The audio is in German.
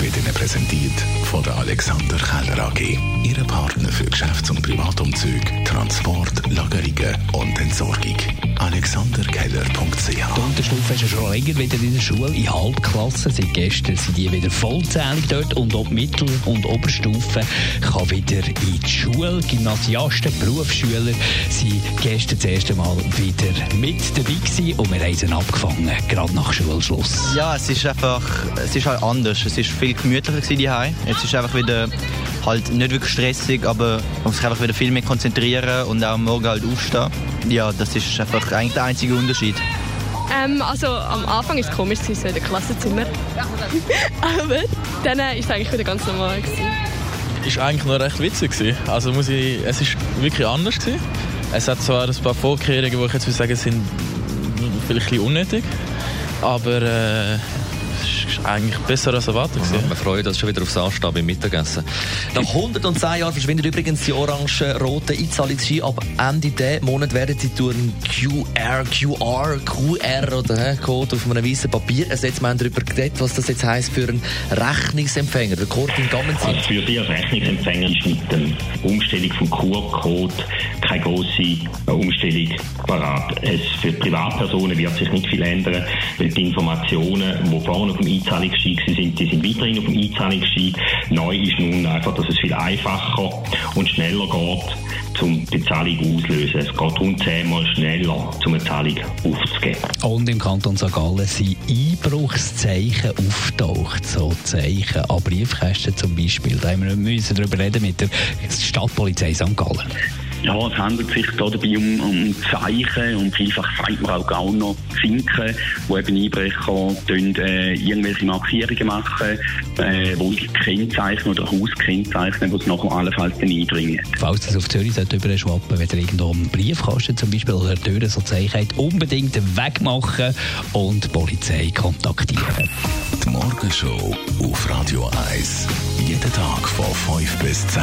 wird Ihnen präsentiert von der Alexander Keller AG. Ihre Partner für Geschäfts- und Privatumzüge, Transport, Lagerungen und Entsorgung. AlexanderKeller.ch Die Unterstufe ist ja schon länger wieder in der Schule, in Halbklassen. Seit gestern sind die wieder vollzählig dort und die Mittel- und Oberstufe kann wieder in die Schule. Gymnasiasten, Berufsschüler sind gestern das erste Mal wieder mit dabei gewesen und wir haben sie abgefangen, gerade nach Schulschluss. Ja, es ist einfach, es ist halt anders. Es ist viel gemütlicher gewesen daheim. Jetzt ist einfach wieder halt nicht wirklich stressig, aber man muss sich einfach wieder viel mehr konzentrieren und auch am Morgen halt aufstehen. Ja, das ist einfach eigentlich der einzige Unterschied. Ähm, also am Anfang war es komisch, so in Klassenzimmer. Aber dann ist es eigentlich wieder ganz normal. Gewesen. ist eigentlich noch recht witzig gewesen. Also muss ich, es ist wirklich anders gewesen. Es hat zwar ein paar Vorkehrungen, wo ich jetzt würde sagen, sind vielleicht ein bisschen unnötig, aber äh, es ist eigentlich besser als erwartet gewesen. Wir freuen uns schon wieder aufs Anstehen beim Mittagessen. Nach 110 Jahren verschwindet übrigens die orange-rote Einzahlungsschein. Ab Ende diesen Monat werden sie durch einen QR, QR, QR oder Code auf einem weißen Papier ersetzt. Wir haben darüber geredet, was das jetzt heisst für einen Rechnungsempfänger. Der Corbin Gammenzin. Also für die als Rechnungsempfänger ist mit der Umstellung vom QR-Code keine große Umstellung parat. Es für die Privatpersonen wird sich nicht viel ändern, weil die Informationen, die vorne auf dem Einzahlungsschein waren, die sind weiterhin auf dem Einzahlungsschein. Neu ist nun einfach, dass es viel einfacher und schneller geht, um die Zahlung auszulösen. Es geht rund zehnmal schneller, um eine Zahlung aufzugeben. Und im Kanton St. Gallen sind Einbruchszeichen auftaucht, so Zeichen an Briefkästen zum Beispiel. Da haben wir müssen darüber reden mit der Stadtpolizei St. Gallen. Ja, es handelt sich da dabei um, um Zeichen und vielfach sagt man auch gar noch Zinken, wo eben Einbrecher tun, äh, irgendwelche Markierungen machen, äh, wo sie kennzeichnen oder Haus kennzeichnen, wo sie nachher allenfalls dann eindringen. Falls das auf Zürich sollte schwappen, wenn ihr irgendwo einen Briefkasten zum Beispiel oder eine Tür so Zeichen habt, unbedingt wegmachen und die Polizei kontaktieren. Die Morgenshow auf Radio 1. Jeden Tag von 5 bis 10.